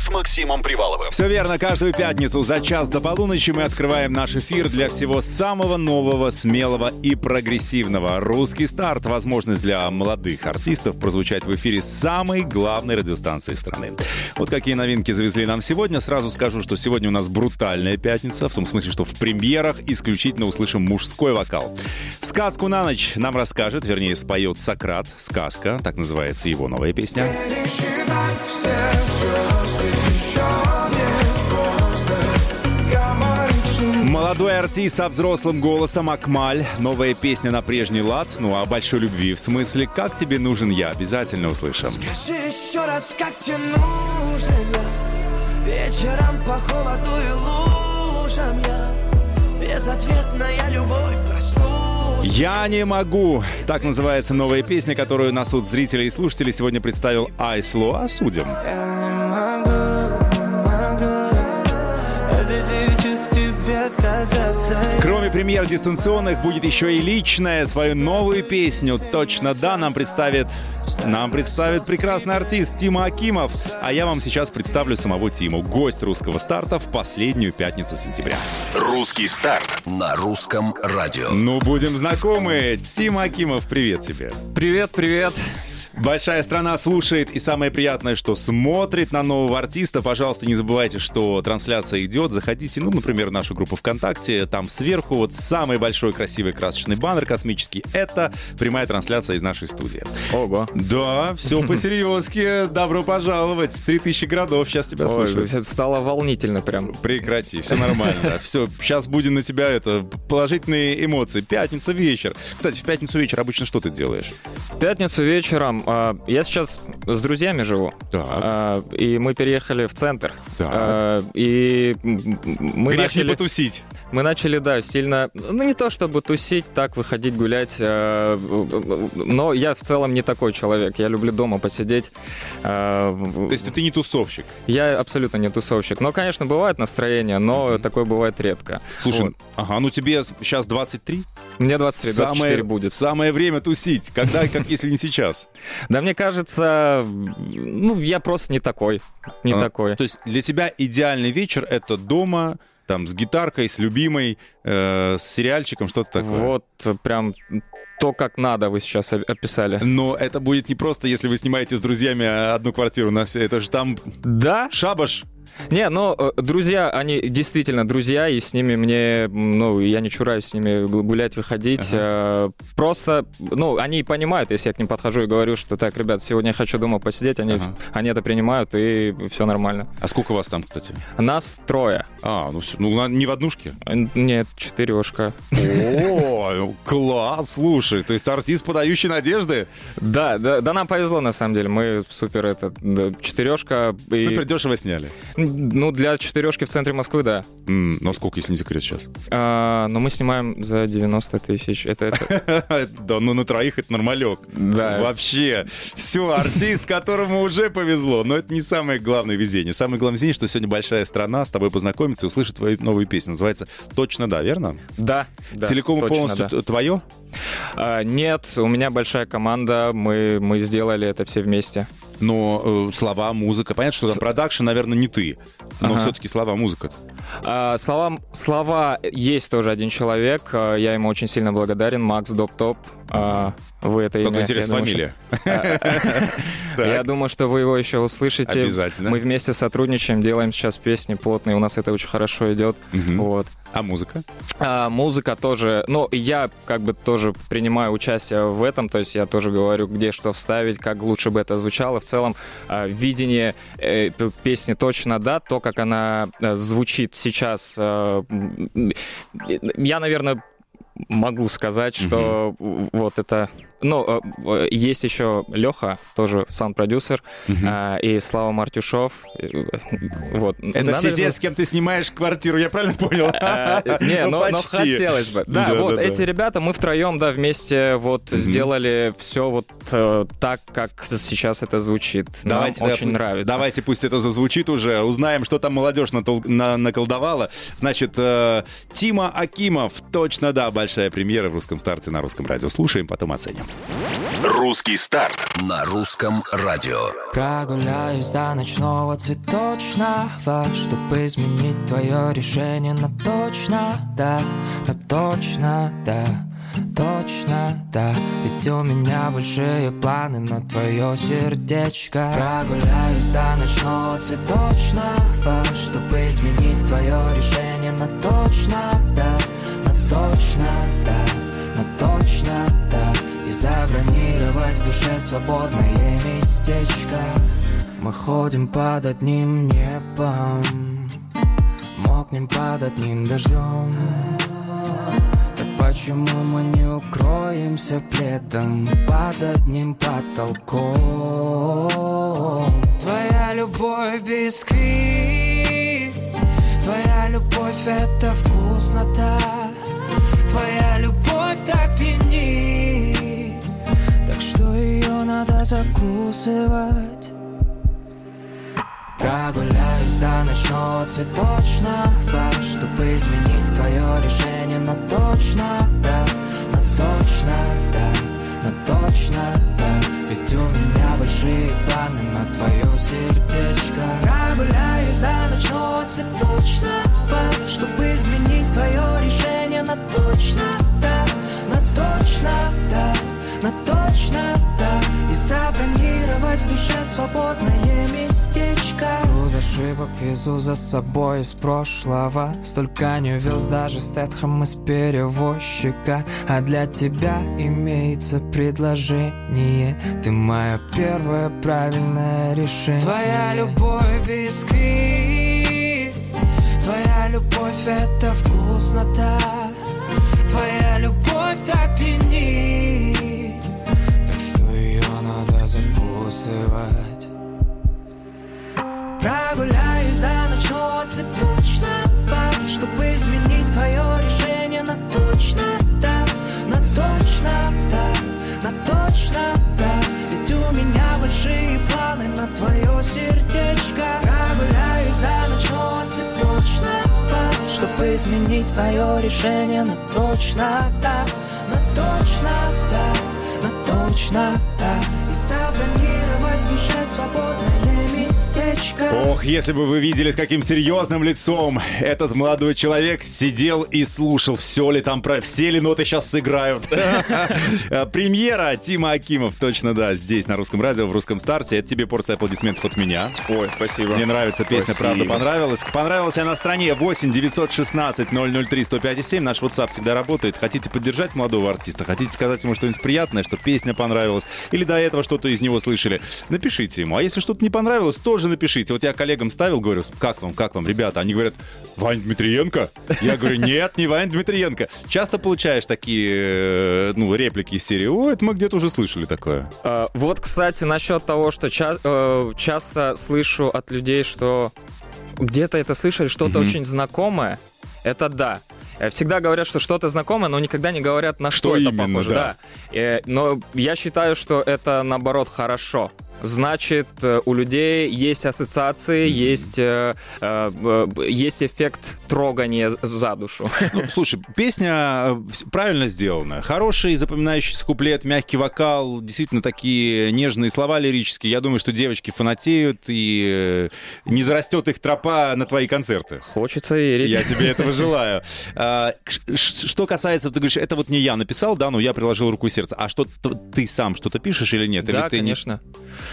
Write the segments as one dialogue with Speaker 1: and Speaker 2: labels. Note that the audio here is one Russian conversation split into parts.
Speaker 1: С Максимом Приваловым.
Speaker 2: Все верно, каждую пятницу за час до полуночи мы открываем наш эфир для всего самого нового, смелого и прогрессивного. Русский старт – возможность для молодых артистов прозвучать в эфире самой главной радиостанции страны. Вот какие новинки завезли нам сегодня. Сразу скажу, что сегодня у нас брутальная пятница, в том смысле, что в премьерах исключительно услышим мужской вокал. Сказку на ночь нам расскажет, вернее, споет Сократ. Сказка, так называется его новая песня.
Speaker 3: Пересчитать все звезды
Speaker 2: Молодой артист со взрослым голосом Акмаль. Новая песня на прежний лад. Ну, о большой любви. В смысле, как тебе нужен я? Обязательно услышим.
Speaker 3: Скажи еще раз, как тебе нужен я Вечером по холоду и лужам я Безответная любовь простую
Speaker 2: «Я не могу». Так называется новая песня, которую на суд зрителей и слушателей сегодня представил Айсло. Осудим.
Speaker 3: Я не могу,
Speaker 2: премьер дистанционных, будет еще и личная. Свою новую песню «Точно да» нам представит... Нам представит прекрасный артист Тима Акимов. А я вам сейчас представлю самого Тиму, гость русского старта в последнюю пятницу сентября.
Speaker 1: Русский старт на русском радио.
Speaker 2: Ну, будем знакомы. Тима Акимов, привет тебе.
Speaker 4: Привет, привет.
Speaker 2: Большая страна слушает, и самое приятное, что смотрит на нового артиста. Пожалуйста, не забывайте, что трансляция идет. Заходите, ну, например, в нашу группу ВКонтакте. Там сверху вот самый большой красивый красочный баннер космический. Это прямая трансляция из нашей студии.
Speaker 4: Ого.
Speaker 2: Да, все по-серьезки. Добро пожаловать. 3000 городов сейчас тебя
Speaker 4: Ой,
Speaker 2: слушают.
Speaker 4: стало волнительно прям.
Speaker 2: Прекрати, все нормально. Все, сейчас будем на тебя это положительные эмоции. Пятница вечер. Кстати, в пятницу вечер обычно что ты делаешь?
Speaker 4: В пятницу вечером я сейчас с друзьями живу.
Speaker 2: Так.
Speaker 4: А, и мы переехали в центр.
Speaker 2: Так.
Speaker 4: А, и мы
Speaker 2: Грех
Speaker 4: начали,
Speaker 2: потусить.
Speaker 4: мы начали, да, сильно, ну не то чтобы тусить, так выходить гулять, а, но я в целом не такой человек. Я люблю дома посидеть. А,
Speaker 2: То есть ты не тусовщик.
Speaker 4: Я абсолютно не тусовщик. Но, конечно, бывает настроение, но такое бывает редко.
Speaker 2: Слушай,
Speaker 4: Вот.
Speaker 2: ага, ну тебе сейчас 23?
Speaker 4: Мне 23, 24
Speaker 2: самое,
Speaker 4: будет.
Speaker 2: Самое время тусить. Когда, как если не сейчас?
Speaker 4: Да мне кажется, ну, я просто не такой. Не
Speaker 2: А,
Speaker 4: такой.
Speaker 2: То есть для тебя идеальный вечер — это дома, там, с гитаркой, с любимой, э, с сериальчиком, что-то такое.
Speaker 4: Вот прям то, как надо, вы сейчас описали.
Speaker 2: Но это будет не просто, если вы снимаете с друзьями одну квартиру на все. Это же там
Speaker 4: Да?
Speaker 2: шабаш.
Speaker 4: Не, ну, э, друзья, они действительно друзья, и с ними мне, ну, я не чураюсь с ними гу- гулять, выходить. Э, Просто, ну, они понимают, если я к ним подхожу и говорю, что так, ребят, сегодня я хочу дома посидеть, они,
Speaker 2: Ага.
Speaker 4: они это принимают, и все нормально.
Speaker 2: А сколько вас там, кстати?
Speaker 4: Нас трое.
Speaker 2: А, ну все, ну не в однушке.
Speaker 4: Э, Нет, четырешка.
Speaker 2: О, класс, слушай, то есть артист, подающий надежды.
Speaker 4: Да, да, да, нам повезло на самом деле. Мы супер это четырешка.
Speaker 2: Супер дешево сняли.
Speaker 4: Ну, для четырешки в центре Москвы, да.
Speaker 2: М, Но сколько, если не секрет сейчас?
Speaker 4: А, но мы снимаем за 90 тысяч. Это, это
Speaker 2: Да, ну на троих это нормалек.
Speaker 4: да.
Speaker 2: Вообще. Все, артист, которому уже повезло. Но это не самое главное везение. Самое главное везение, что сегодня большая страна с тобой познакомится и услышит твою новую песню. Называется «Точно да», верно?
Speaker 4: Да, да,
Speaker 2: Целиком и полностью
Speaker 4: да.
Speaker 2: твое?
Speaker 4: А, нет, у меня большая команда. Мы, мы сделали это все вместе.
Speaker 2: Но э, слова, музыка. Понятно, что там продакшн, наверное, не ты. Но
Speaker 4: Ага.
Speaker 2: все-таки слова, музыка.
Speaker 4: А, слова, слова есть тоже один человек. а, Я ему очень сильно благодарен. Макс Доп-Топ. А, Вы это имя... я думаю,
Speaker 2: фамилия.
Speaker 4: Я думаю, что вы его еще услышите.
Speaker 2: Обязательно.
Speaker 4: Мы вместе сотрудничаем, делаем сейчас песни плотные. У нас это очень хорошо идет. Вот.
Speaker 2: А музыка?
Speaker 4: А, музыка тоже, ну, я как бы тоже принимаю участие в этом, то есть я тоже говорю, где что вставить, как лучше бы это звучало. В целом, видение э, песни точно да, то, как она э, звучит сейчас. э, я, наверное, могу сказать, что вот это... Ну, э, есть еще Леха, тоже саунд-продюсер, а, и Слава Мартюшов. э, Вот.
Speaker 2: Это
Speaker 4: Надо
Speaker 2: все
Speaker 4: же-
Speaker 2: те, с кем ты снимаешь квартиру, я правильно понял?
Speaker 4: Не,
Speaker 2: Ну,
Speaker 4: но, хотелось бы. Да, вот эти ребята, мы втроем, да, вместе вот сделали все вот э, так, как сейчас это звучит. Нам очень нравится.
Speaker 2: Давайте пусть это зазвучит уже. Узнаем, что там молодежь наколдовала. Значит, э, Тима Акимов. Точно да, большая премьера в русском старте на русском радио. Слушаем, потом оценим.
Speaker 1: Русский старт.
Speaker 5: На русском радио.
Speaker 3: Прогуляюсь до ночного цветочного Чтобы изменить твое решение на точно, да На точно, да Точно, да Ведь у меня большие планы на твое сердечко Прогуляюсь до ночного цветочного Чтобы изменить твое решение на точно, да На точно, да На точно, да И забронировать в душе свободное местечко. Мы ходим под одним небом Мокнем под одним дождем. Так почему мы не укроемся пледом Под одним потолком? Твоя любовь бисквит Твоя любовь это вкуснота Твоя любовь так пьянит надо закусывать. Прогуляюсь до ночного цветочного Чтобы изменить твое решение на точно, да На точно, да, на точно, да. Ведь у меня большие планы на твое сердечко. Прогуляюсь до ночного цветочного Чтобы изменить твое решение на точно, да На точно, да, на точно, да И забронировать в душе свободное местечко. Груз ошибок везу за собой из прошлого. Столько не вез даже Стэтхэм из перевозчика. А для тебя имеется предложение. Ты мое первое правильное решение. Твоя любовь бисквит Твоя любовь это вкуснота Твоя закусывать Прогуляюсь до ночного цветочного Чтобы изменить твое решение на точно, да На точно, да, на точно, да Ведь у меня большие планы на твое сердечко. Прогуляюсь до ночного цветочного Чтобы изменить твое решение на точно, да На точно, да, на точно, да И забронировать в местечко
Speaker 2: Ох, если бы вы видели, с каким серьезным лицом этот молодой человек сидел и слушал, все ли там, про все ли ноты сейчас сыграют. Премьера Тима Акимов, точно да, здесь на русском радио, в русском старте. Это тебе порция аплодисментов от меня.
Speaker 4: Ой, спасибо.
Speaker 2: Мне нравится песня, правда, понравилась. Понравилась она на стране 8 916 003 105 7. Наш WhatsApp всегда работает. Хотите поддержать молодого артиста? Хотите сказать ему что-нибудь приятное, что песня понравилась? Или до этого что-то из него слышали? Напишите ему. А если что-то не понравилось, тоже напишите. Вот я коллегам ставил, говорю, как вам, как вам, ребята? Они говорят, Вань Дмитриенко? Я говорю, нет, не Вань Дмитриенко. Часто получаешь такие, э, ну, реплики из серии, о, это мы где-то уже слышали такое.
Speaker 4: А, Вот, кстати, насчет того, что ча- э, часто слышу от людей, что где-то это слышали, что-то очень знакомое, это да. Э, Всегда говорят, что что-то знакомое, но никогда не говорят, на что,
Speaker 2: Что
Speaker 4: это
Speaker 2: именно,
Speaker 4: похоже.
Speaker 2: да.
Speaker 4: Э, Но я считаю, что это наоборот хорошо. Значит, э, у людей есть ассоциации, есть, э, э, э, есть эффект трогания за душу.
Speaker 2: Ну, слушай, песня э, правильно сделана. Хороший запоминающийся куплет, мягкий вокал, действительно такие нежные слова лирические. Я думаю, что девочки фанатеют, и не зарастет их тропа на твои концерты.
Speaker 4: Хочется верить.
Speaker 2: Я тебе этого желаю. А, Что касается, ты говоришь, это вот не я написал, да, но я приложил руку и сердце. А что ты сам что-то пишешь или нет? Или
Speaker 4: Да,
Speaker 2: ты не-
Speaker 4: конечно. Э,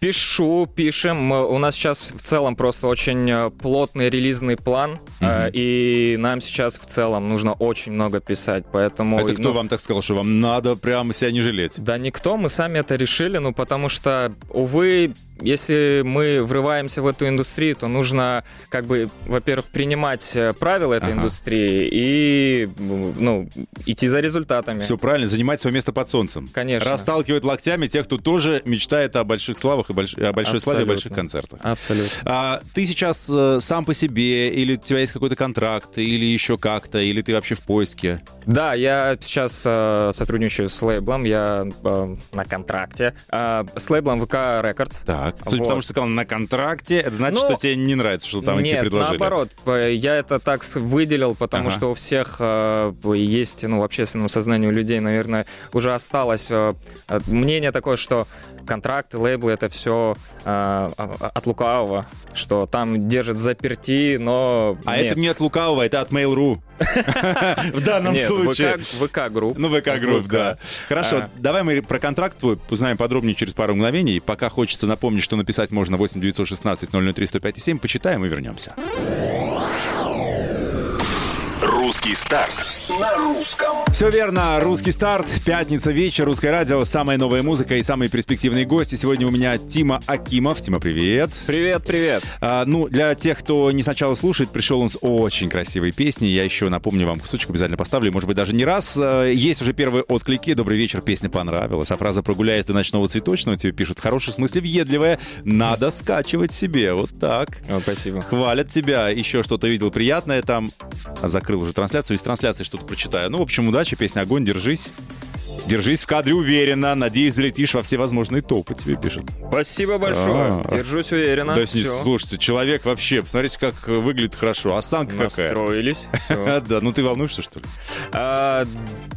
Speaker 4: Пишу, пишем. Э, У нас сейчас в целом просто очень э, плотный релизный план, э, и нам сейчас в целом нужно очень много писать, поэтому...
Speaker 2: Это кто
Speaker 4: ну,
Speaker 2: вам так сказал, что вам надо прямо себя не жалеть?
Speaker 4: Да никто, мы сами это решили, ну потому что, увы, если мы врываемся в эту индустрию, то нужно, как бы, во-первых, принимать э, правила этой
Speaker 2: Ага.
Speaker 4: индустрии и, ну, идти за результатами.
Speaker 2: Все правильно, занимать свое место под солнцем.
Speaker 4: Конечно.
Speaker 2: Расталкивать локтями тех, кто тоже мечтает о больших славах и больш- о большой славе и
Speaker 4: Абсолютно.
Speaker 2: больших концертах.
Speaker 4: Абсолютно.
Speaker 2: А ты сейчас э, сам по себе, или у тебя есть какой-то контракт, или еще как-то, или ты вообще в поиске?
Speaker 4: Да, я сейчас э, сотрудничаю с лейблом, я э, на контракте. Э, с лейблом ВК Records.
Speaker 2: Так. Судя по
Speaker 4: Вот.
Speaker 2: тому, что ты сказал на контракте, это значит,
Speaker 4: Ну,
Speaker 2: что тебе не нравится, что там тебе
Speaker 4: Нет,
Speaker 2: предложили.
Speaker 4: наоборот, э, я это так выделил, потому
Speaker 2: Ага.
Speaker 4: что у всех э, есть, ну, в общественном сознании у людей, наверное, уже осталось э, э, мнение такое, что контракты, лейблы — это все от лукавого, что там держат в заперти, но
Speaker 2: А
Speaker 4: нет.
Speaker 2: это не от лукавого, это от Mail.ru. В данном случае.
Speaker 4: ВК, ВК групп.
Speaker 2: Ну, ВК групп, да. Хорошо,
Speaker 4: А.
Speaker 2: давай мы про контракт твой узнаем подробнее через пару мгновений. Пока хочется напомнить, что написать можно 8 916 003 105 7. Почитаем и вернемся.
Speaker 1: Русский старт. На русском.
Speaker 2: Все верно, русский старт, пятница вечер, русское радио, самая новая музыка и самые перспективные гости. Сегодня у меня Тима Акимов. Тима, привет.
Speaker 4: Привет, привет.
Speaker 2: А, ну, для тех, кто не сначала слушает, пришел он с очень красивой песней. Я еще напомню вам кусочек, обязательно поставлю, может быть, даже не раз. А, Есть уже первые отклики. Добрый вечер, песня понравилась. А фраза «прогуляясь до ночного цветочного» тебе пишут в хорошем смысле въедливая. Надо скачивать себе. Вот так.
Speaker 4: О, спасибо.
Speaker 2: Хвалят тебя. Еще что-то видел приятное там. Закрыл уже трансляцию. Из трансляции что-то прочитаю. Ну, в общем, удачи, песня «Огонь», держись. Держись в кадре уверенно. Надеюсь, залетишь во все возможные топы, тебе пишут.
Speaker 4: Спасибо большое.
Speaker 2: А.
Speaker 4: Держусь уверенно.
Speaker 2: Да,
Speaker 4: Всё.
Speaker 2: слушайте, человек вообще, посмотрите, как выглядит хорошо. Осанка какая.
Speaker 4: Настроились. Всё.
Speaker 2: А, Да, ну ты волнуешься, что ли?
Speaker 4: А,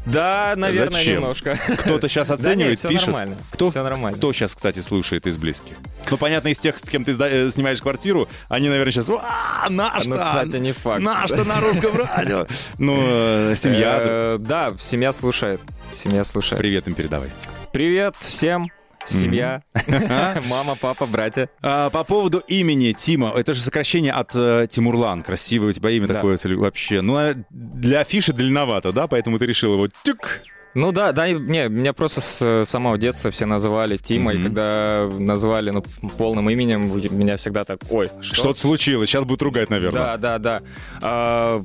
Speaker 4: да, наверное, немножко.
Speaker 2: Кто-то сейчас оценивает, пишет.
Speaker 4: нормально, всё нормально.
Speaker 2: Кто сейчас, кстати, слушает из близких? Ну, понятно, из тех, с кем ты э, снимаешь квартиру, они, наверное, сейчас... А, наш
Speaker 4: Ну, кстати, не факт.
Speaker 2: Наш-то на русском радио. Ну, э, семья.
Speaker 4: Э, Да, семья слушает. Семья слушает.
Speaker 2: Привет им передавай.
Speaker 4: Привет всем. Семья, мама, папа, братья.
Speaker 2: А, по поводу имени Тима, это же сокращение от э, Тимурлан. Красивое у тебя имя
Speaker 4: Да.
Speaker 2: такое вообще. Ну, э, для афиши длинновато, да? Поэтому ты решил его тюк.
Speaker 4: Ну да, да, не, меня просто с самого детства все называли
Speaker 2: Мгм.
Speaker 4: и когда назвали ну, полным именем, меня всегда так, ой, что?
Speaker 2: Что-то случилось, сейчас будут ругать, наверное.
Speaker 4: Да, да, да. А,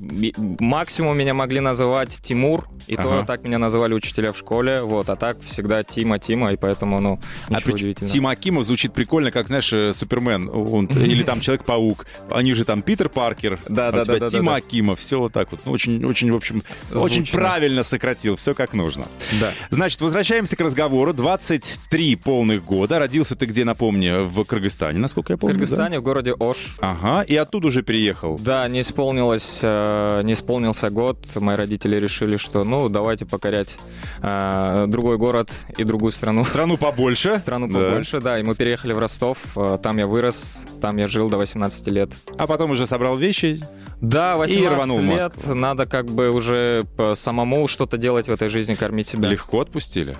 Speaker 4: максимум меня могли называть Тимур, и то
Speaker 2: Ага.
Speaker 4: так меня называли учителя в школе, вот, а так всегда Тима, Тима, и поэтому, ну,
Speaker 2: А
Speaker 4: ничего
Speaker 2: прич-
Speaker 4: удивительного.
Speaker 2: Тима Акимов звучит прикольно, как, знаешь, э, Супермен он- или там Человек-паук. Они же там Питер Паркер,
Speaker 4: Да,
Speaker 2: а
Speaker 4: да,
Speaker 2: у тебя
Speaker 4: да, да,
Speaker 2: Тима
Speaker 4: да.
Speaker 2: Акимов, все вот так вот. Ну, очень, очень, в общем, очень
Speaker 4: Звучно.
Speaker 2: правильно сократил, все как нужно.
Speaker 4: Да.
Speaker 2: Значит, возвращаемся к разговору. 23 полных года. Родился ты где, напомни, в Кыргызстане, насколько я
Speaker 4: В
Speaker 2: помню. да?
Speaker 4: Кыргызстане, в городе Ош.
Speaker 2: Ага, и оттуда уже переехал.
Speaker 4: Да, не исполнилось, э, не исполнился год. Мои родители решили, что, ну, давайте покорять э, другой город и другую страну.
Speaker 2: Страну побольше.
Speaker 4: Страну
Speaker 2: Да.
Speaker 4: побольше, да. И мы переехали в Ростов. э, Там я вырос, там я жил до 18 лет.
Speaker 2: А потом уже собрал вещи.
Speaker 4: Да, 18
Speaker 2: рванул в
Speaker 4: лет.
Speaker 2: Москву.
Speaker 4: Надо как бы уже самому что-то делать в этой жизни, кормить себя.
Speaker 2: Легко отпустили.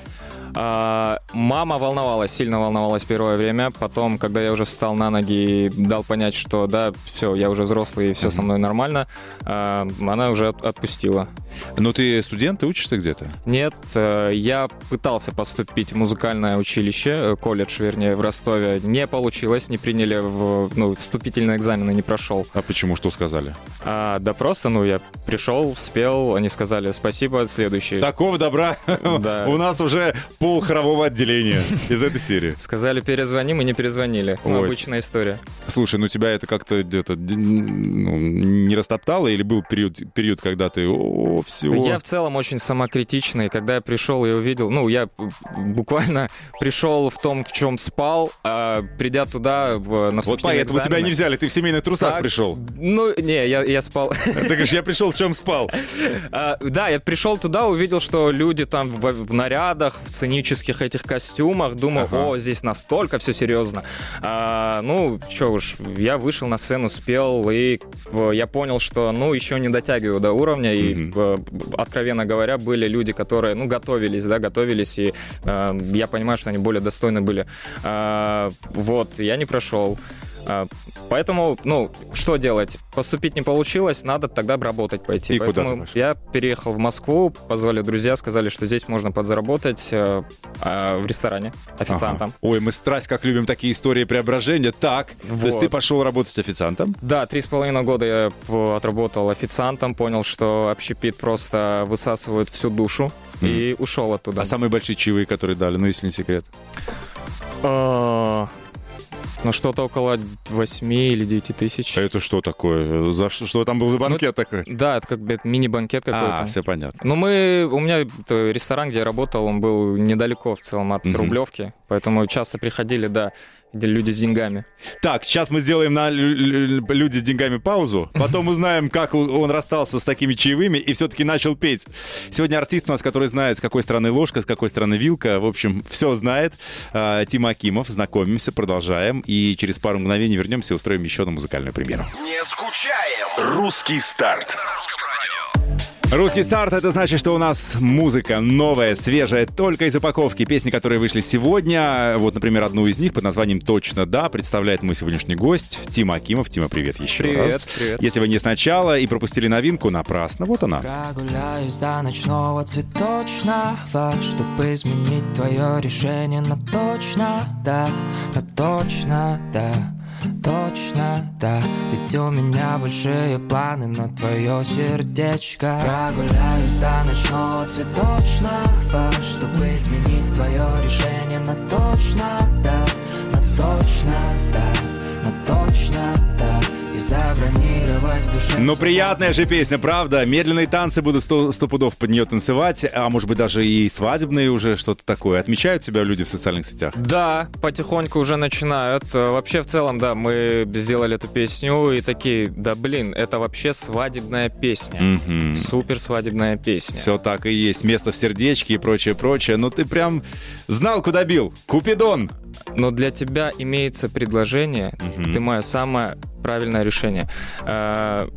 Speaker 4: А, мама волновалась, сильно волновалась первое время. Потом, когда я уже встал на ноги и дал понять, что да, все, я уже взрослый и все со мной нормально, а, она уже от- отпустила.
Speaker 2: Но ты студент, ты учишься где-то?
Speaker 4: Нет, э, я пытался поступить в музыкальное училище, э, колледж, вернее, в Ростове. Не получилось, не приняли, в, ну, вступительные экзамены не прошел.
Speaker 2: А почему, что сказали?
Speaker 4: А, да просто, ну, я пришел, спел, они сказали спасибо, следующий.
Speaker 2: Такого добра
Speaker 4: Да.
Speaker 2: у нас уже пол хорового отделения из этой серии.
Speaker 4: Сказали перезвоним и не перезвонили. Ну,
Speaker 2: Ой.
Speaker 4: обычная история.
Speaker 2: Слушай, ну тебя это как-то где-то ну, не растоптало или был период, период когда ты о, все.
Speaker 4: Я в целом очень самокритичный. Когда я пришел и увидел, ну, я буквально пришел в том, в чем спал, а придя туда в, на
Speaker 2: Вот поэтому тебя не взяли, ты в семейных трусах
Speaker 4: Так.
Speaker 2: пришел.
Speaker 4: Ну, не, я, я спал.
Speaker 2: Ты говоришь, я пришел, в чем спал.
Speaker 4: А, Да, я пришел туда, увидел, что люди там в, нарядах, в сценических этих костюмах. Думаю,
Speaker 2: Ага.
Speaker 4: о, здесь настолько все серьезно. А, ну, что уж, я вышел на сцену, спел, и э, я понял, что, ну, еще не дотягиваю до уровня. И,
Speaker 2: Мгм.
Speaker 4: э, откровенно говоря, были люди, которые, ну, готовились, да, готовились, и э, я понимаю, что они более достойны были. А, вот, я не прошел. А, Поэтому, ну, что делать? Поступить не получилось, надо тогда работать пойти.
Speaker 2: И куда
Speaker 4: Поэтому
Speaker 2: ты пошел?
Speaker 4: я переехал в Москву, позвали друзья, сказали, что здесь можно подзаработать э, а, в ресторане официантом.
Speaker 2: Ага. Ой, мы страсть как любим такие истории преображения. Так, то есть
Speaker 4: Вот.
Speaker 2: ты пошел работать официантом?
Speaker 4: Да, три с половиной года я отработал официантом, понял, что общепит просто высасывает всю душу и ушел оттуда.
Speaker 2: А самые большие чаевые, которые дали, ну, если не секрет.
Speaker 4: А, Ну, что-то около 8 или 9 тысяч.
Speaker 2: А это что такое? За что, что там был за банкет такой?
Speaker 4: Да, это как бы мини-банкет какой-то.
Speaker 2: А, все понятно.
Speaker 4: Ну, мы... У меня ресторан, где я работал, он был недалеко в целом от
Speaker 2: Мгм.
Speaker 4: Рублевки, поэтому часто приходили, да, люди с деньгами.
Speaker 2: Так, сейчас мы сделаем на лю- лю- люди с деньгами паузу, потом узнаем, как он расстался с такими чаевыми и все-таки начал петь. Сегодня артист у нас, который знает, с какой стороны ложка, с какой стороны вилка, в общем, все знает. А, Тима Акимов, знакомимся, продолжаем, и через пару мгновений вернемся и устроим еще одну музыкальную премьеру.
Speaker 1: Не скучаем. Русский старт.
Speaker 2: Русский старт — это значит, что у нас музыка новая, свежая, только из упаковки. Песни, которые вышли сегодня, вот, например, одну из них под названием «Точно да» представляет мой сегодняшний гость Тима Акимов. Тима, привет еще
Speaker 4: Привет,
Speaker 2: раз.
Speaker 4: привет.
Speaker 2: Если вы не сначала и пропустили новинку, напрасно. Вот она.
Speaker 3: Прогуляюсь до ночного цветочного Чтобы изменить твое решение на точно, да На точно, да Точно, да Ведь у меня большие планы на твое сердечко. Прогуляюсь до ночного цветочного Чтобы изменить твое решение на точно, да На точно, да И забронировать в душе
Speaker 2: Ну, приятная же песня, правда? Медленные танцы буду сто, сто пудов под нее танцевать, а может быть даже и свадебные уже что-то такое. Отмечают себя люди в социальных сетях?
Speaker 4: Да, потихоньку уже начинают. Вообще, в целом, да, мы сделали эту песню и такие, да блин, это вообще свадебная песня.
Speaker 2: Мгм.
Speaker 4: Супер свадебная песня.
Speaker 2: Все так и есть. Место в сердечке и прочее, прочее. Ну, ты прям знал, куда бил. Купидон.
Speaker 4: Но для тебя имеется предложение,
Speaker 2: Мгм.
Speaker 4: ты мое самое правильное решение. Э,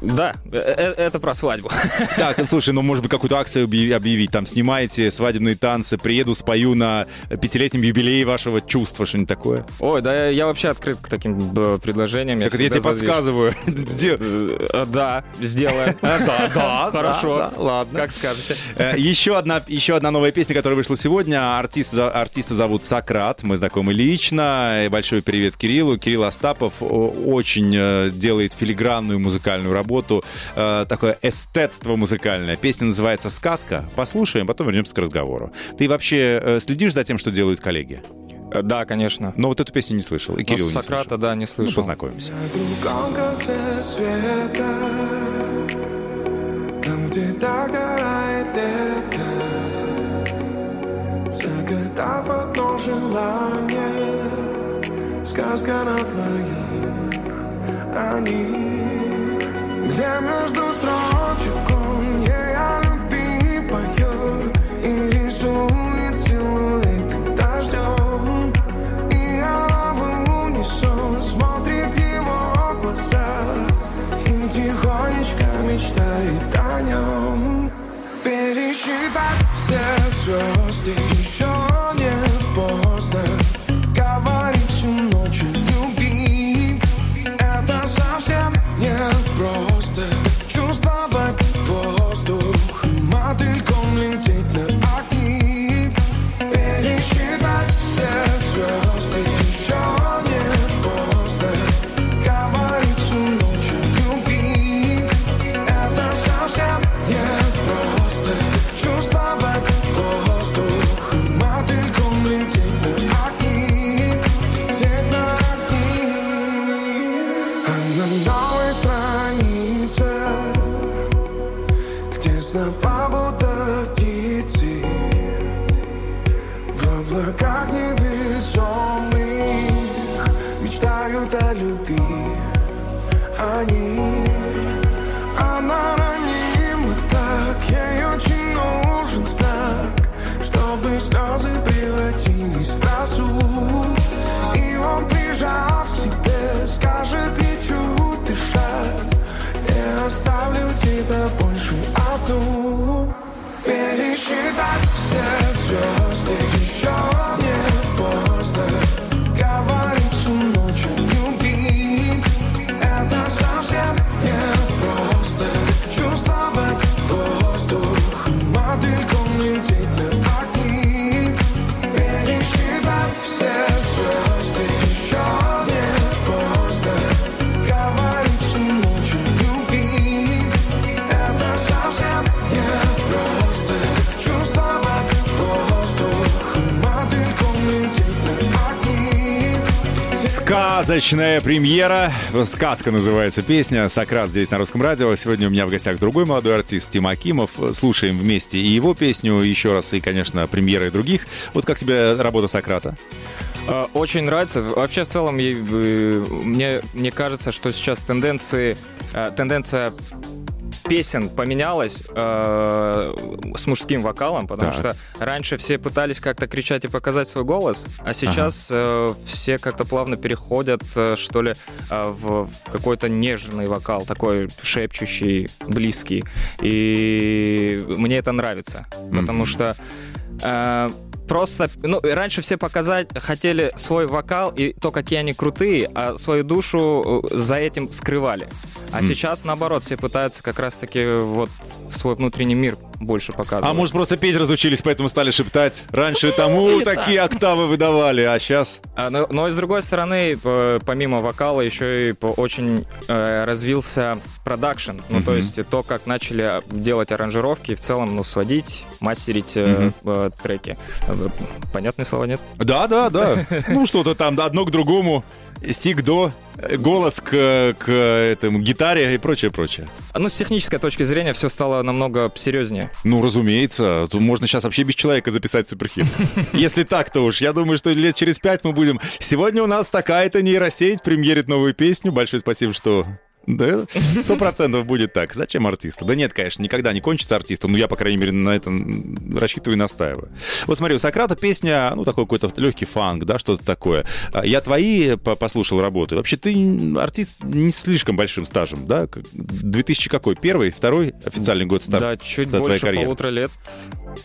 Speaker 4: да, э, э, это про свадьбу.
Speaker 2: Так, слушай, ну, может быть, какую-то акцию объяви- объявить. Там, снимаете свадебные танцы, приеду, спою на пятилетнем юбилее вашего чувства, что-нибудь такое.
Speaker 4: Ой, да, я, вообще открыт к таким э, предложениям.
Speaker 2: Так я тебе
Speaker 4: за движ.
Speaker 2: подсказываю.
Speaker 4: Э, э, Да, сделаем.
Speaker 2: Да, да,
Speaker 4: Хорошо.
Speaker 2: ладно.
Speaker 4: Как скажете.
Speaker 2: Э, Еще одна, еще одна новая песня, которая вышла сегодня. Артист, артиста зовут Сократ. Мы знакомы лично. Большой привет Кириллу. Кирилл Остапов о, очень э, делает филигранную музыкальную работу. Э, Такое эстетство музыкальное. Песня называется «Сказка». Послушаем, потом вернемся к разговору. Ты вообще э, следишь за тем, что делают коллеги?
Speaker 4: Да, конечно.
Speaker 2: Но вот эту песню не слышал. И
Speaker 4: Но
Speaker 2: Кирилл не
Speaker 4: Сократа,
Speaker 2: слышал.
Speaker 4: да, не
Speaker 2: Ну,
Speaker 4: слышал.
Speaker 2: познакомимся.
Speaker 6: На другом конце света Там, где догорает лето Загадав одно желание Сказка на двоих о них Где между строчек он ей о любви поет И рисует силуэты дождем. И в унисон смотрит его глаза И тихонечко мечтает о нем. Пересчитать все звезды еще
Speaker 2: Сказочная премьера. Сказка называется песня. Сократ здесь на русском радио. Сегодня у меня в гостях другой молодой артист Тим Акимов. Слушаем вместе и его песню еще раз, и, конечно, премьеры других. Вот как тебе работа Сократа?
Speaker 4: Э, Очень нравится. Вообще, в целом, э, мне, мне кажется, что сейчас тенденции, э, тенденция песен поменялась э, с мужским вокалом, потому
Speaker 2: Так.
Speaker 4: что раньше все пытались как-то кричать и показать свой голос, а сейчас э, все как-то плавно переходят, э, что ли, э, в какой-то нежный вокал, такой шепчущий, близкий. И мне это нравится, потому что э, просто, ну, раньше все показать хотели свой вокал и то, какие они крутые, а свою душу э, за этим скрывали. А сейчас, наоборот, все пытаются как раз-таки вот в свой внутренний мир больше показывать.
Speaker 2: А может, просто петь разучились, поэтому стали шептать. Раньше тому
Speaker 4: не
Speaker 2: такие октавы выдавали, а сейчас...
Speaker 4: А, но, но с другой стороны, помимо вокала, еще и очень э, развился продакшн. Ну, то есть то, как начали делать аранжировки и в целом, ну, сводить, мастерить э, треки. Понятные слова нет?
Speaker 2: Да, да, да. Ну, что-то там одно к другому. Сик до, голос к, к этому гитаре и прочее, прочее.
Speaker 4: Ну, с технической точки зрения все стало намного серьезнее.
Speaker 2: Ну, разумеется, тут можно сейчас вообще без человека записать суперхит. Если так, то уж, я думаю, что лет через пять мы будем... Сегодня у нас такая-то нейросеть премьерит новую песню. Большое спасибо, что... Да, сто процентов будет так. Зачем артисту? Да нет, конечно, никогда не кончится артистом. Ну, я, по крайней мере, на этом рассчитываю и настаиваю. Вот смотри, у Сократа песня, ну, такой какой-то легкий фанк, да, что-то такое. А Я твои по- послушал работы. Вообще, ты артист не слишком большим стажем, да? Как- 2000 какой? Первый, второй официальный год старта
Speaker 4: да, чуть больше
Speaker 2: карьеры?
Speaker 4: полутора лет.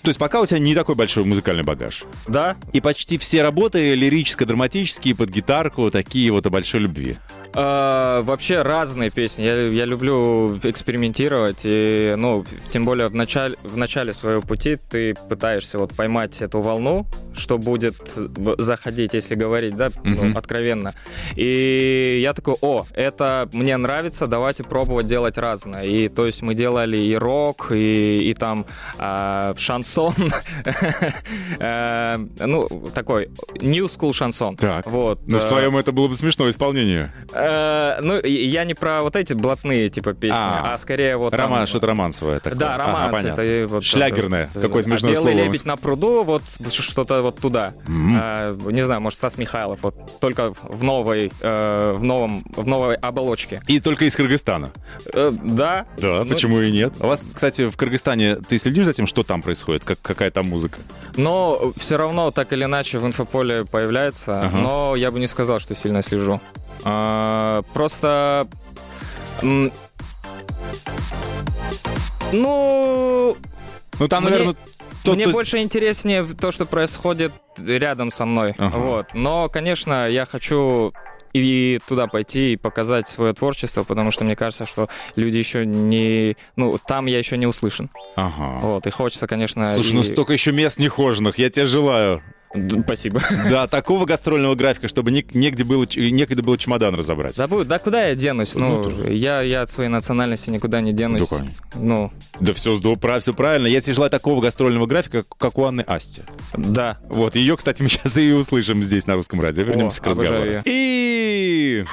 Speaker 2: То есть пока у тебя не такой большой музыкальный багаж.
Speaker 4: Да,
Speaker 2: И почти все работы лирическо-драматические, под гитарку, такие вот о большой любви.
Speaker 4: А, вообще разные песни. Я, я люблю экспериментировать. И, ну, тем более в начале, в начале своего пути ты пытаешься вот поймать эту волну, что будет заходить, если говорить, да, ну, откровенно. И я такой, о, это мне нравится, давайте пробовать делать разное. И то есть мы делали и рок, и, и там а, шансон. Э, Ну, такой new school шансон.
Speaker 2: Так.
Speaker 4: Вот.
Speaker 2: Ну, в
Speaker 4: э,
Speaker 2: твоем это было бы смешное исполнение.
Speaker 4: Э, ну, я не про вот эти блатные типа песни,
Speaker 2: А.
Speaker 4: а, скорее вот
Speaker 2: Роман, что-то романсовое такое.
Speaker 4: Да, романс. это
Speaker 2: Шлягерное.
Speaker 4: это-
Speaker 2: Какое
Speaker 4: а Белый
Speaker 2: слово.
Speaker 4: лебедь на пруду, вот что-то вот туда. Э, не знаю, может, Стас Михайлов, вот только в новой, э, в новом, в новой оболочке.
Speaker 2: И только из Кыргызстана.
Speaker 4: Э, да.
Speaker 2: Да,
Speaker 4: Ну,
Speaker 2: почему и нет? А у вас, кстати, в Кыргызстане, ты следишь за тем, что там происходит? Как, какая там музыка?
Speaker 4: Но все равно так или иначе в инфополе появляется,
Speaker 2: Ага.
Speaker 4: но я бы не сказал, что сильно слежу. А, просто... м, Ну,
Speaker 2: Ну, там,
Speaker 4: Мне-
Speaker 2: наверное, тот,
Speaker 4: Мне
Speaker 2: кто-
Speaker 4: больше интереснее то, что происходит рядом со мной.
Speaker 2: Ага.
Speaker 4: Вот. Но, конечно, я хочу и туда пойти и показать свое творчество, потому что мне кажется, что люди еще не... Ну, там я еще не услышан.
Speaker 2: Ага.
Speaker 4: Вот. И хочется, конечно...
Speaker 2: Слушай,
Speaker 4: и-
Speaker 2: ну столько еще мест нехоженных, я тебе желаю.
Speaker 4: Спасибо.
Speaker 2: Да, такого гастрольного графика, чтобы не- негде было, некогда было чемодан разобрать.
Speaker 4: Забудь, да куда я денусь?
Speaker 2: Ну,
Speaker 4: Ну, я, я от своей национальности никуда не денусь.
Speaker 2: Да.
Speaker 4: Ну,
Speaker 2: Да все, все правильно. Я тебе желаю такого гастрольного графика, как у Анны Асти.
Speaker 4: да.
Speaker 2: Вот, ее, кстати, мы сейчас и услышим здесь на русском радио. Вернемся
Speaker 4: О,
Speaker 2: к разговору.
Speaker 4: обожаю
Speaker 2: И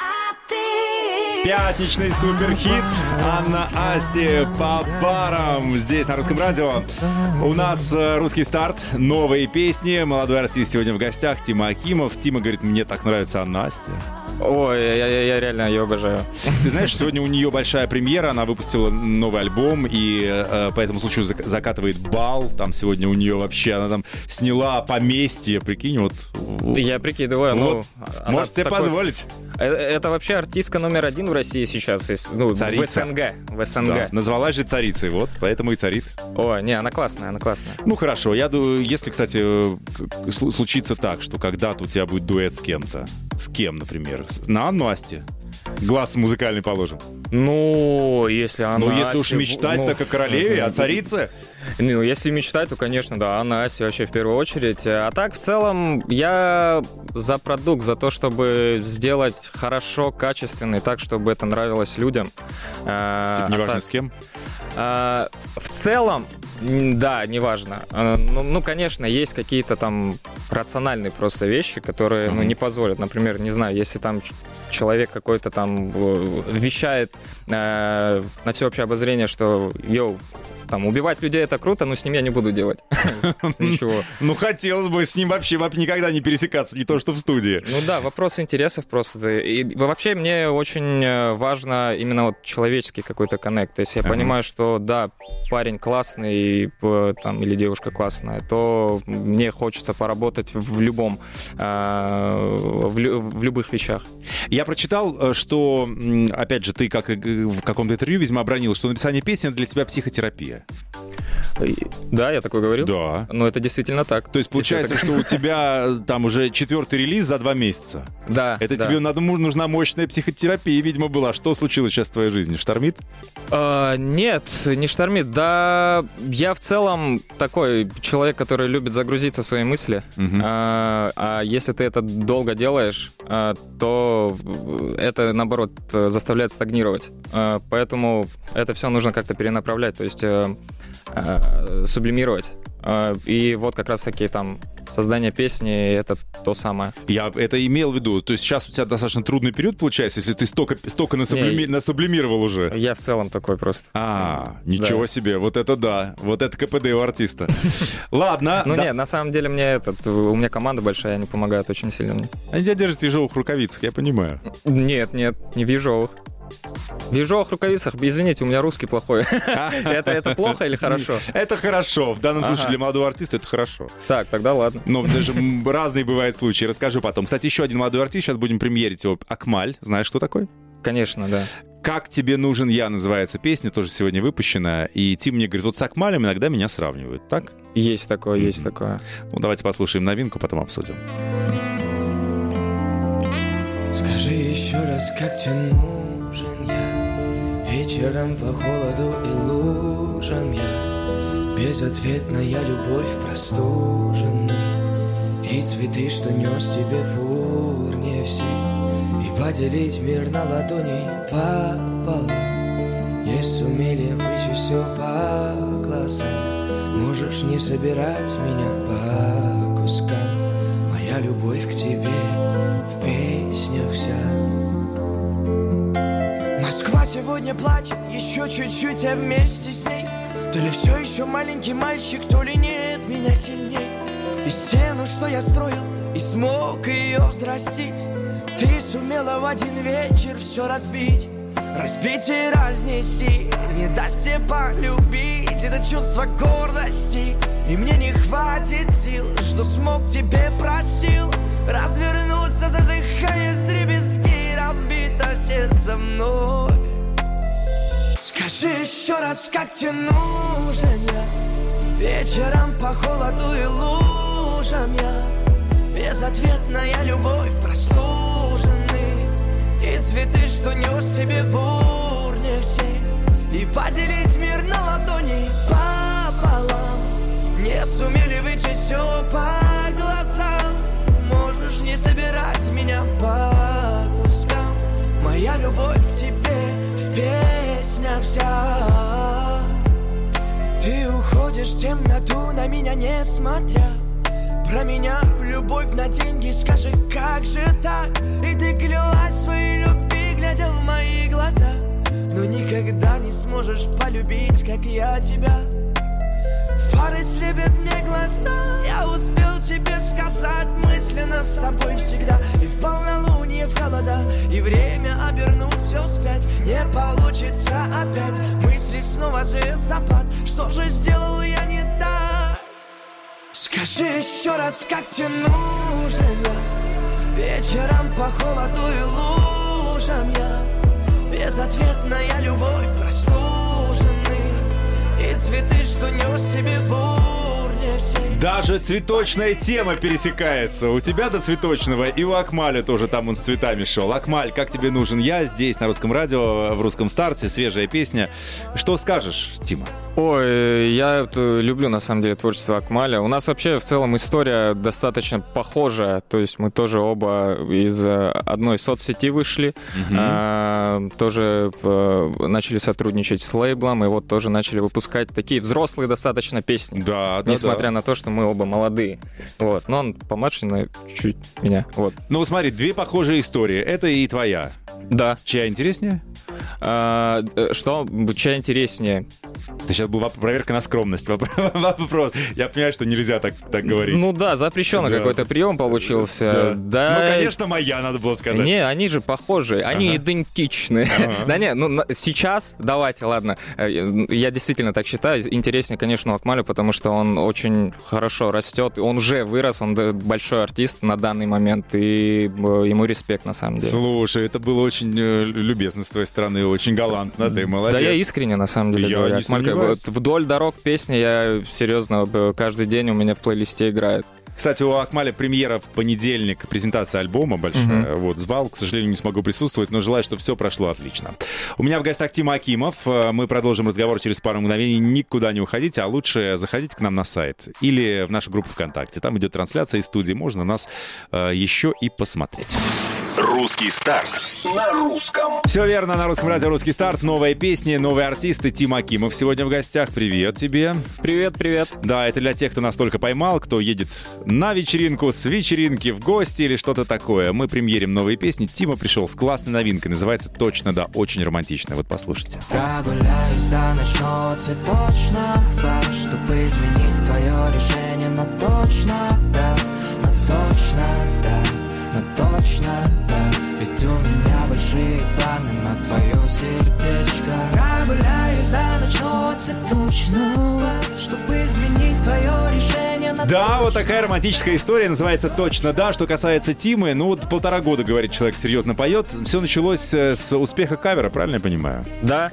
Speaker 2: пятничный суперхит Анна Асти по парам здесь на русском радио. У нас э, русский старт, новые песни. Молодой артист сегодня в гостях, Тима Акимов. Тима говорит, мне так нравится Анна Асти.
Speaker 4: Ой, я, я- я реально ее обожаю.
Speaker 2: Ты знаешь, сегодня у нее большая премьера, она выпустила новый альбом, и э, по этому случаю зак- закатывает бал. Там сегодня у нее вообще, она там сняла поместье, прикинь, вот.
Speaker 4: Я прикидываю, ну...
Speaker 2: Вот.
Speaker 4: она
Speaker 2: Можешь себе
Speaker 4: такой-
Speaker 2: позволить.
Speaker 4: Э, Это вообще артистка номер один в России сейчас, ну,
Speaker 2: Царица.
Speaker 4: в СНГ, в СНГ.
Speaker 2: Да, назвалась же царицей, вот, поэтому и царит.
Speaker 4: О, не, она классная, она классная.
Speaker 2: Ну хорошо, я думаю, если, кстати, э, случится так, что когда-то у тебя будет дуэт с кем-то, с кем, например, На Анну Асти, глаз музыкальный положен.
Speaker 4: Ну, если она...
Speaker 2: Но если уж мечтать,
Speaker 4: ну,
Speaker 2: так о королеве, о царице.
Speaker 4: Ну, если мечтать, то, конечно, да, Анна Аси вообще в первую очередь. А так, в целом, я за продукт, за то, чтобы сделать хорошо, качественно, и так, чтобы это нравилось людям. А,
Speaker 2: Типа,
Speaker 4: а
Speaker 2: неважно
Speaker 4: так,
Speaker 2: с кем.
Speaker 4: а, в целом, да, неважно. А, Ну, ну, конечно, есть какие-то там рациональные просто вещи, которые, ну, не позволят. Например, не знаю, если там человек какой-то там э, вещает э, на всеобщее обозрение, что, йоу, там, убивать людей это круто, но с ним я не буду делать. Ничего.
Speaker 2: Ну, хотелось бы с ним вообще вообще никогда не пересекаться, не то что в студии.
Speaker 4: Ну да, вопрос интересов просто. И вообще мне очень э, важно именно вот человеческий какой-то коннект. Если я
Speaker 2: Ага.
Speaker 4: понимаю, что да, парень классный там, или девушка классная, то мне хочется поработать в любом, э, в, лю- в любых вещах.
Speaker 2: Я прочитал, э, что, опять же, ты как в каком-то интервью, видимо, обронил, что написание песни для тебя психотерапия.
Speaker 4: И- Да, я такой говорил?
Speaker 2: Да.
Speaker 4: Ну, это действительно так.
Speaker 2: То есть получается, что у тебя э, там уже четвертый релиз за два месяца.
Speaker 4: Да.
Speaker 2: Это тебе надо, нужна мощная психотерапия, видимо, была. Что случилось сейчас в твоей жизни? Штормит?
Speaker 4: А, нет, не штормит. Да, я в целом такой человек, который любит загрузиться в свои мысли. А, а если ты это долго делаешь, а, то это, наоборот, э, заставляет стагнировать. Поэтому это все нужно как-то перенаправлять, то есть э, сублимировать. А, И вот как раз-таки там создание песни — это то самое.
Speaker 2: Я это имел в виду. То есть сейчас у тебя достаточно трудный период получается, если ты столько, столько насублими-
Speaker 4: Не.
Speaker 2: насублимировал уже.
Speaker 4: Я в целом такой просто.
Speaker 2: А, ничего
Speaker 4: Да.
Speaker 2: себе, вот это да, вот это КПД у артиста. Ладно,
Speaker 4: Ну
Speaker 2: да.
Speaker 4: нет, на самом деле мне этот, у меня команда большая, они помогают очень сильно мне.
Speaker 2: они тебя держат в тяжелых рукавицах, я понимаю.
Speaker 4: Нет, нет, не в ежовых. В ежовых рукавицах, извините, у меня русский плохой. Это, это плохо или хорошо?
Speaker 2: Это хорошо, в данном
Speaker 4: Ага.
Speaker 2: случае для молодого артиста это хорошо.
Speaker 4: Так, тогда ладно.
Speaker 2: Но даже м, разные бывают случаи, расскажу потом. Кстати, еще один молодой артист, сейчас будем премьерить его, Акмаль, знаешь, кто такой?
Speaker 4: Конечно, да.
Speaker 2: «Как тебе нужен я» называется песня, тоже сегодня выпущена. И Тим мне говорит, вот с Акмалем иногда меня сравнивают, так?
Speaker 4: Есть такое, есть такое.
Speaker 2: Ну, давайте послушаем новинку, потом обсудим.
Speaker 7: Скажи еще раз, как тебе нужен я Вечером по холоду и лужам я Безответная любовь простуженный И цветы, что нес тебе в урне все И поделить мир на ладони пополам. Не сумели вычесть все по глазам. Можешь не собирать меня по кускам. Моя любовь к тебе сегодня плачет, еще чуть-чуть, я вместе с ней То ли все еще маленький мальчик, то ли нет меня сильней. И стену, что я строил, и смог ее взрастить. Ты сумела в один вечер все разбить Разбить и разнести. Не даст тебе полюбить Это чувство гордости. И мне не хватит сил Что смог тебе простил. Развернуться, задыхаясь дребезги Разбито сердце вновь Скажи еще раз, как тебе нужен я? Вечером по холоду и лужам я. Безответная любовь простуженный. И цветы, что нес себе в урне все. И поделить мир на ладони пополам. Не сумели вычесть все по глазам. Можешь не собирать меня по кускам. Моя любовь к тебе в песнях вся. Ты уходишь в темноту на меня не смотря. Променяв любовь на деньги, скажи, как же так? И ты клялась своей любви, глядя в мои глаза. Но никогда не сможешь полюбить, как я тебя Фары слепят мне глаза. Я успел тебе сказать мысленно с тобой всегда. И в полнолуние, в холода. И время обернуть все вспять. Не получится опять. Мысли снова звездопад. Что же сделал я не так? Скажи еще раз, как тебе нужен я? Вечером по холоду и лужам я. Безответная любовь простуженный. И цветы, нес себе в
Speaker 2: Даже цветочная тема пересекается. У тебя до цветочного и у Акмаля тоже там он с цветами шел. Акмаль, как тебе нужен я здесь на русском радио, в русском старте, свежая песня. Что скажешь, Тима?
Speaker 4: Ой, я э, люблю на самом деле творчество Акмаля. У нас вообще в целом история достаточно похожая. То есть мы тоже оба из э, одной соцсети вышли, а, тоже э, начали сотрудничать с лейблом, и вот тоже начали выпускать такие взрослые достаточно песни.
Speaker 2: Да, да,
Speaker 4: Несмотря
Speaker 2: да.
Speaker 4: на то, что мы оба молодые. Вот. Но он помладше на чуть меня. Вот.
Speaker 2: Ну, смотри, две похожие истории. Это и твоя.
Speaker 4: Да.
Speaker 2: Чья интереснее?
Speaker 4: А, э, что, чья интереснее?
Speaker 2: Это сейчас была проверка на скромность. Вопрос. Я понимаю, что нельзя так, так говорить.
Speaker 4: Ну да, запрещенный
Speaker 2: Да.
Speaker 4: какой-то прием получился. Да.
Speaker 2: Ну, конечно, моя, надо было сказать.
Speaker 4: Не, они же похожи, они
Speaker 2: Ага.
Speaker 4: идентичны. Да не, ну сейчас, давайте, ладно, э, я действительно так считаю, интереснее, конечно, у Акмаля, потому что он очень хорошо растет, он уже вырос, он большой артист на данный момент, и э, ему респект на самом деле.
Speaker 2: Слушай, это было очень э, любезно с твоей стороны, очень галантно, ты молодец.
Speaker 4: Да я искренне, на самом деле,
Speaker 2: Я
Speaker 4: говорю.
Speaker 2: не сомневаюсь.
Speaker 4: вот вдоль дорог песни я серьезно каждый день у меня в плейлисте играет.
Speaker 2: Кстати, у Акмаля премьера в понедельник, презентация альбома большая. Вот, звал, к сожалению, не смогу присутствовать, но желаю, чтобы все прошло отлично. У меня в гостях Тима Акимов. Э, Мы продолжим разговор через пару мгновений. Никуда не уходите, а лучше заходите к нам на сайт или в нашу группу ВКонтакте. Там идет трансляция из студии, можно нас э, еще и посмотреть.
Speaker 1: Русский старт на русском.
Speaker 2: Все верно, на русском радио «Русский старт». Новые песни, новые артисты. Тим Акимов сегодня в гостях. Привет тебе.
Speaker 4: Привет, привет.
Speaker 2: Да, это для тех, кто нас только поймал, кто едет на вечеринку, с вечеринки в гости или что-то такое. Мы премьерим новые песни. Тима пришел с классной новинкой. Называется «Точно, да, очень романтично». Вот послушайте.
Speaker 3: Прогуляюсь до ночного цветочного Чтобы изменить твое решение на точно, да На точно, да, Да,
Speaker 2: вот такая романтическая история, называется «Точно да». Что касается Тимы, ну вот полтора года, говорит, человек серьезно поет. Все началось э, с успеха кавера, правильно я понимаю?
Speaker 4: Да,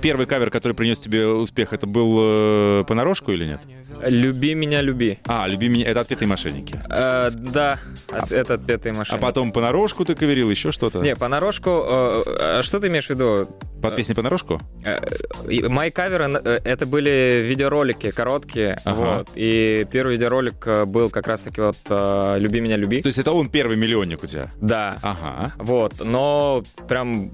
Speaker 2: Первый кавер, который принес тебе успех, это был э, понарошку или нет?
Speaker 4: люби меня, люби.
Speaker 2: А, «Люби меня» — это «Отпетые мошенники».
Speaker 4: Э, да, от- это отпетые машины.
Speaker 2: А потом понарошку ты каверил, еще что-то?
Speaker 4: Не, понарошку... э, э, что ты имеешь в виду?
Speaker 2: Под песней понарошку?
Speaker 4: Э, и Мои каверы, э, это были видеоролики короткие,
Speaker 2: Ага.
Speaker 4: вот. И первый видеоролик э, был как раз-таки вот э, «Люби меня, люби».
Speaker 2: То есть это он первый миллионник у тебя?
Speaker 4: Да.
Speaker 2: Ага.
Speaker 4: Вот, но прям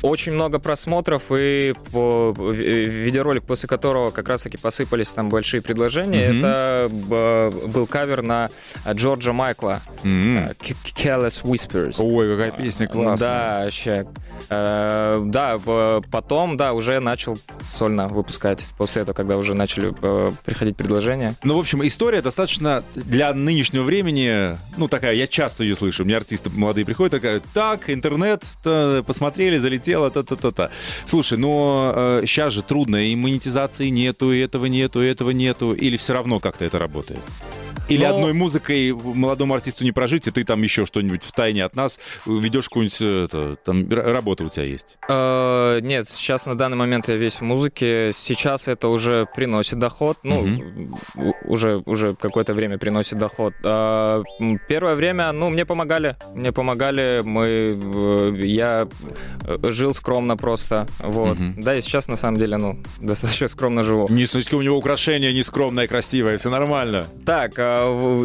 Speaker 4: очень много просмотров и по, ви- видеоролик, после которого как раз-таки посыпались там большие предложения,
Speaker 2: Мгм.
Speaker 4: это б- был кавер на э, Джорджа Майкла э, K- Careless Whispers.
Speaker 2: Ой, какая песня классная.
Speaker 4: Да, вообще. Э, да, потом, да, уже начал сольно выпускать. После этого, когда уже начали э, приходить предложения.
Speaker 2: Ну, в общем, история достаточно для нынешнего времени, ну, такая, я часто ее слышу. Мне артисты молодые приходят, такая, так, интернет, посмотрели, залетело, та-та-та-та. Слушай, но сейчас же трудно, и монетизации нету, и этого нету, и этого нету, или все равно как-то это работает? Или
Speaker 4: Ну-
Speaker 2: одной музыкой молодому артисту не прожить, и ты там еще что-нибудь в тайне от нас ведешь какую-нибудь э, это, там работа у тебя есть.
Speaker 4: Э, нет, сейчас на данный момент я весь в музыке. Сейчас это уже приносит доход. Ну, у- уже, уже какое-то время приносит доход. А, первое время, ну, мне помогали. Мне помогали. Мы, э, я э, жил скромно просто. Вот.
Speaker 2: Мгм.
Speaker 4: Да, и сейчас, на самом деле, ну, достаточно скромно живу.
Speaker 2: Не смотрите, у него украшение нескромное, красивое, все нормально.
Speaker 4: Так, а,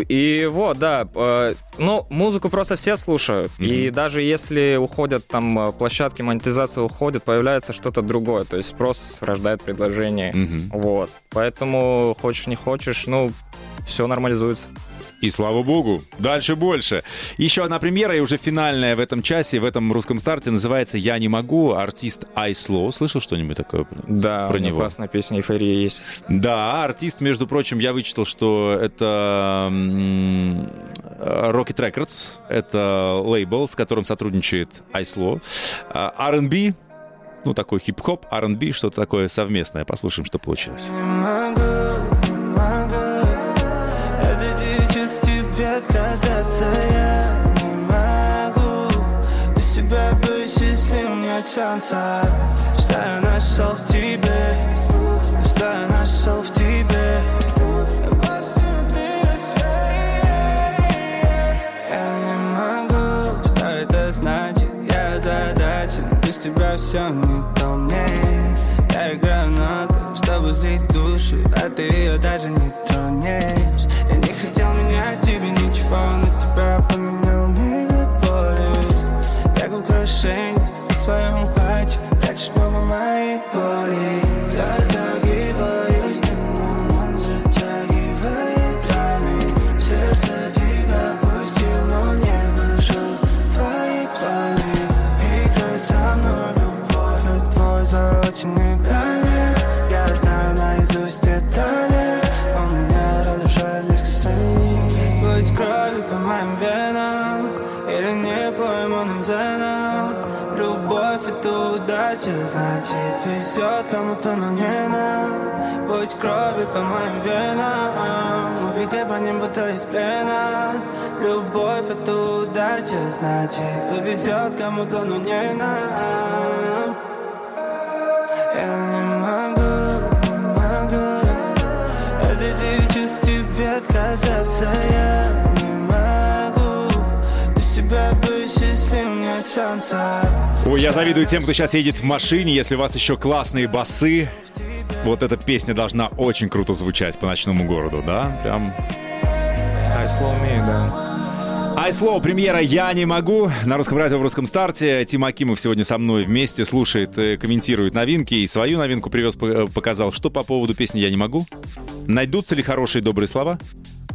Speaker 4: и вот, да, э, ну, музыку просто все слушают, и даже если уходят там э, площадки, монетизация уходит, появляется что-то другое, то есть спрос рождает предложение,
Speaker 2: Мгм.
Speaker 4: вот, поэтому хочешь не хочешь, ну, все нормализуется.
Speaker 2: И слава богу, дальше больше. Еще одна премьера, и уже финальная в этом часе, в этом русском старте, называется «Я не могу». Артист Айсло. Слышал что-нибудь такое?
Speaker 4: Да,
Speaker 2: Про него.
Speaker 4: классная песня «Эйфория» есть.
Speaker 2: Да, артист, между прочим, я вычитал, что это м, Rocket Records. Это лейбл, с которым сотрудничает Айсло. А, R&B, ну такой хип-хоп, R&B, что-то такое совместное. Послушаем, что получилось.
Speaker 6: Нет шанса. Что я нашел в тебе. Что я нашел в тебе. Я не могу. Что это значит? Я задачен Без тебя все не то мне Я играю на то, чтобы злить душу А ты ее даже не тронешь. Я не хотел менять тебе ничего Но тебя поменял мегаполис Как украшение очень экранет Я знаю наизусть это лет У меня разрушались касаний Будь
Speaker 8: крови по моим венам Или не пойманным дзеном Любовь это удача, значит везет
Speaker 6: кому-то, но не нам. Будь крови по моим венам. Убегай по ним, будто из плена Любовь это удача, значит повезет кому-то, но не нам. Отказаться Я не могу Без тебя быть счастливым нет шанса
Speaker 2: Ой, я завидую тем, кто сейчас едет в машине, если у вас еще классные басы. Вот эта песня должна очень круто звучать по ночному городу, да? Прям
Speaker 4: I slow me, да.
Speaker 2: Айслоу, премьера «Я не могу» на русском радио в русском старте. Тим Акимов сегодня со мной вместе слушает, э, комментирует новинки и свою новинку привез, э, показал. Что по поводу песни «Я не могу»? Найдутся ли хорошие добрые слова?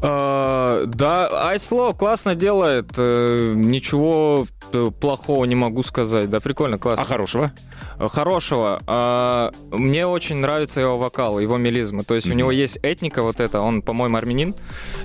Speaker 4: А, да, Айсло классно делает. э, Ничего э, плохого не могу сказать. Да, прикольно, классно.
Speaker 2: А хорошего?
Speaker 4: Хорошего. А, Мне очень нравится его вокал, его мелизма. То есть у него есть этника вот это, он, по-моему, армянин.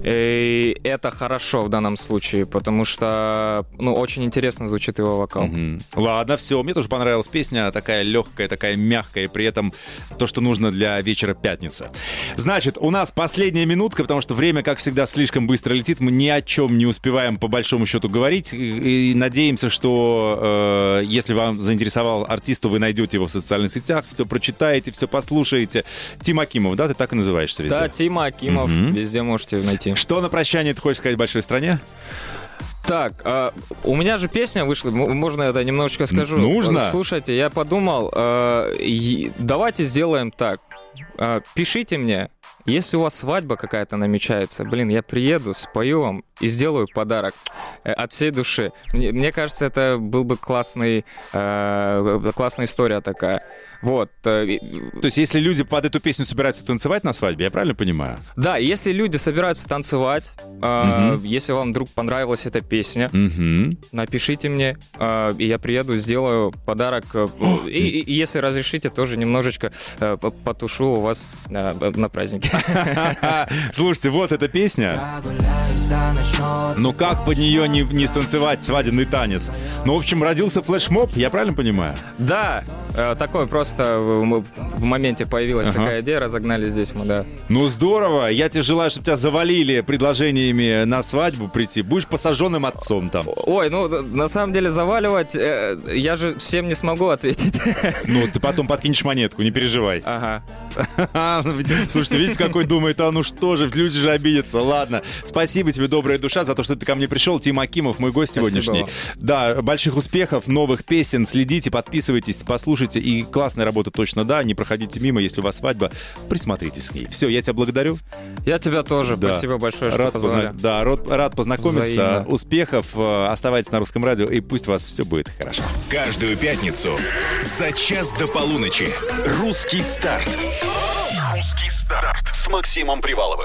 Speaker 4: И это хорошо в данном случае, потому что, ну, очень интересно звучит его вокал.
Speaker 2: Мгм. Ладно, все. Мне тоже понравилась песня. Такая легкая, такая мягкая, и при этом то, что нужно для вечера пятницы. Значит, у нас последняя минутка, потому что время, как всегда, слишком быстро летит. Мы ни о чем не успеваем, по большому счету, говорить. И, и надеемся, что э, если вам заинтересовал артист, то вы найдете его в социальных сетях, все прочитаете, все послушаете. Тим Акимов, да? Ты так и называешься везде?
Speaker 4: Да, Тима Акимов,
Speaker 2: Мгм.
Speaker 4: везде можете найти.
Speaker 2: Что на прощание ты хочешь сказать большой стране?
Speaker 4: Так, а, у меня же песня вышла, можно это немножечко скажу?
Speaker 2: нужно.
Speaker 4: Слушайте, я подумал, и- давайте сделаем так. А, Пишите мне, если у вас свадьба какая-то намечается, блин, я приеду, спою вам и сделаю подарок э, от всей души. Мне, мне кажется, это был бы классный, э, классная история такая. Вот. э,
Speaker 2: То есть, если люди под эту песню собираются танцевать на свадьбе, я правильно понимаю?
Speaker 4: Да, если люди собираются танцевать, а, если вам вдруг понравилась эта песня,
Speaker 2: Угу.
Speaker 4: напишите мне, э, и я приеду, сделаю подарок. э, и, и- и если разрешите, тоже немножечко э, по- потушу у вас э, на празднике.
Speaker 2: Слушайте, вот эта песня. Ну как под нее не, не станцевать свадебный танец? Ну, в общем, родился флешмоб, я правильно понимаю?
Speaker 4: Да, э, такой просто в в моменте появилась
Speaker 2: Ага.
Speaker 4: такая идея, разогнали здесь мы, да.
Speaker 2: Ну здорово, я тебе желаю, чтобы тебя завалили предложениями на свадьбу прийти. Будешь посаженным отцом там.
Speaker 4: Ой, ну на самом деле заваливать, э, я же всем не смогу ответить.
Speaker 2: Ну, ты потом подкинешь монетку, не переживай.
Speaker 4: Ага.
Speaker 2: Слушайте, видите, какой думает, а ну что же, люди же обидятся. Ладно, спасибо тебе, добрая душа, за то, что ты ко мне пришел. Тим Акимов, мой гость
Speaker 4: Спасибо
Speaker 2: сегодняшний.
Speaker 4: вам.
Speaker 2: Да, больших успехов, новых песен, следите, подписывайтесь, послушайте. И классная работа точно, да, не проходите мимо, если у вас свадьба, присмотритесь к ней. Все, я тебя благодарю.
Speaker 4: Я тебя тоже,
Speaker 2: Да.
Speaker 4: спасибо большое, что
Speaker 2: Рад,
Speaker 4: позвали.
Speaker 2: позна- да, рад, рад познакомиться.
Speaker 4: Взаимно.
Speaker 2: Успехов, э, оставайтесь на русском радио, и пусть у вас все будет хорошо.
Speaker 1: Каждую пятницу за час до полуночи. Русский старт. Русский старт с Максимом Приваловым.